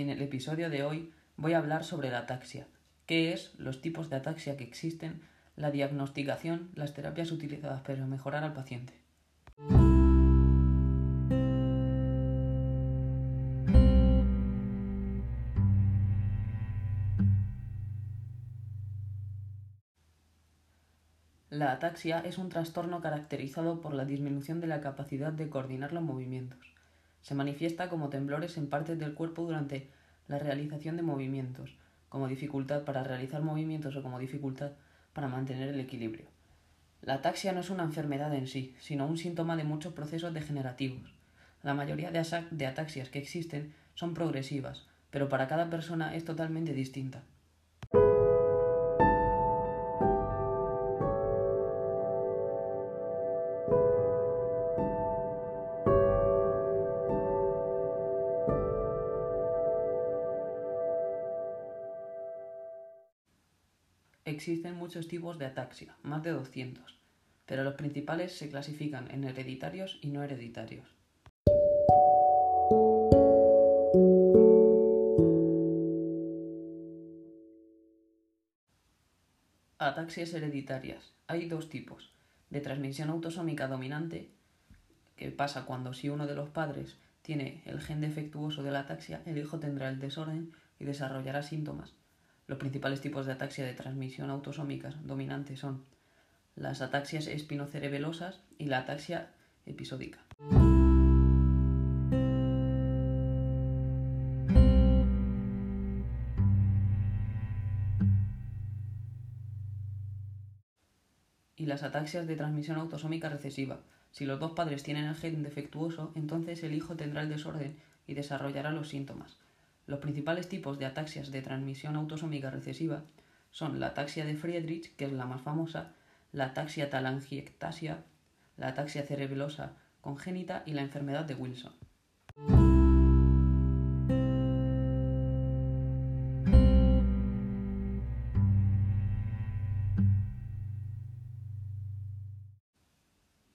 En el episodio de hoy voy a hablar sobre la ataxia, qué es, los tipos de ataxia que existen, la diagnosticación, las terapias utilizadas para mejorar al paciente. La ataxia es un trastorno caracterizado por la disminución de la capacidad de coordinar los movimientos. Se manifiesta como temblores en partes del cuerpo durante la realización de movimientos, como dificultad para realizar movimientos o como dificultad para mantener el equilibrio. La ataxia no es una enfermedad en sí, sino un síntoma de muchos procesos degenerativos. La mayoría de, de ataxias que existen son progresivas, pero para cada persona es totalmente distinta. Existen muchos tipos de ataxia, más de 200, pero los principales se clasifican en hereditarios y no hereditarios. Ataxias hereditarias. Hay dos tipos. De transmisión autosómica dominante, que pasa cuando si uno de los padres tiene el gen defectuoso de la ataxia, el hijo tendrá el desorden y desarrollará síntomas. Los principales tipos de ataxia de transmisión autosómica dominante son las ataxias espinocerebelosas y la ataxia episódica. Y las ataxias de transmisión autosómica recesiva. Si los dos padres tienen el gen defectuoso, entonces el hijo tendrá el desorden y desarrollará los síntomas. Los principales tipos de ataxias de transmisión autosómica recesiva son la ataxia de Friedrich, que es la más famosa, la ataxia talangiectasia, la ataxia cerebelosa congénita y la enfermedad de Wilson.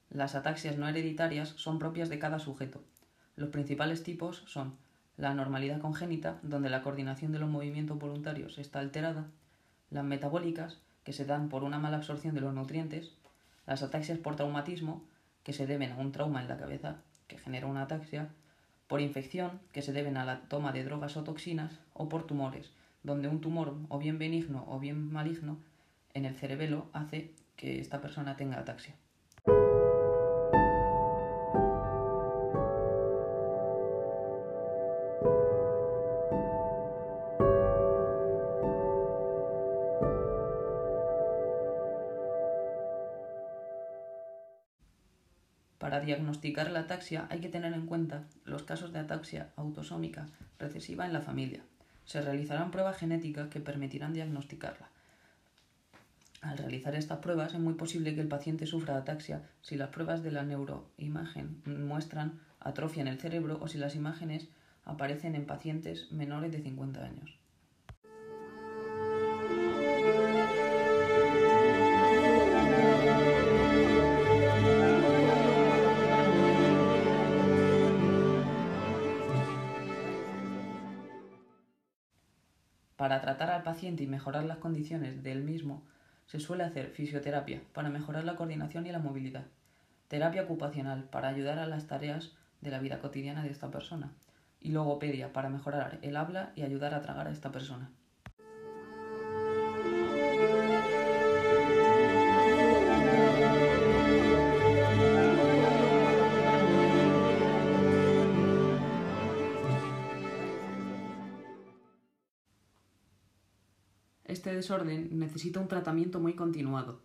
Las ataxias no hereditarias son propias de cada sujeto. Los principales tipos son la anormalidad congénita, donde la coordinación de los movimientos voluntarios está alterada, las metabólicas, que se dan por una mala absorción de los nutrientes, las ataxias por traumatismo, que se deben a un trauma en la cabeza que genera una ataxia, por infección, que se deben a la toma de drogas o toxinas, o por tumores, donde un tumor o bien benigno o bien maligno en el cerebelo hace que esta persona tenga ataxia. Para diagnosticar la ataxia hay que tener en cuenta los casos de ataxia autosómica recesiva en la familia. Se realizarán pruebas genéticas que permitirán diagnosticarla. Al realizar estas pruebas es muy posible que el paciente sufra ataxia si las pruebas de la neuroimagen muestran atrofia en el cerebro o si las imágenes aparecen en pacientes menores de 50 años. Para tratar al paciente y mejorar las condiciones del mismo, se suele hacer fisioterapia para mejorar la coordinación y la movilidad, terapia ocupacional para ayudar a las tareas de la vida cotidiana de esta persona y logopedia para mejorar el habla y ayudar a tragar a esta persona. Este desorden necesita un tratamiento muy continuado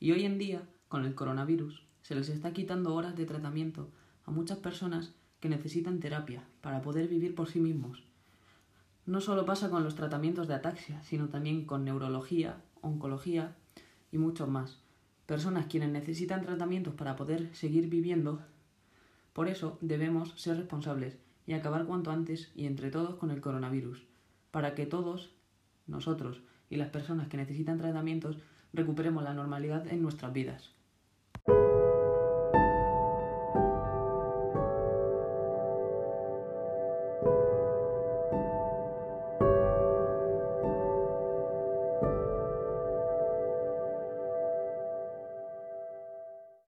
y hoy en día, con el coronavirus, se les está quitando horas de tratamiento a muchas personas que necesitan terapia para poder vivir por sí mismos. No solo pasa con los tratamientos de ataxia, sino también con neurología, oncología y muchos más. Personas quienes necesitan tratamientos para poder seguir viviendo. Por eso debemos ser responsables y acabar cuanto antes y entre todos con el coronavirus, para que todos, nosotros, y las personas que necesitan tratamientos recuperemos la normalidad en nuestras vidas.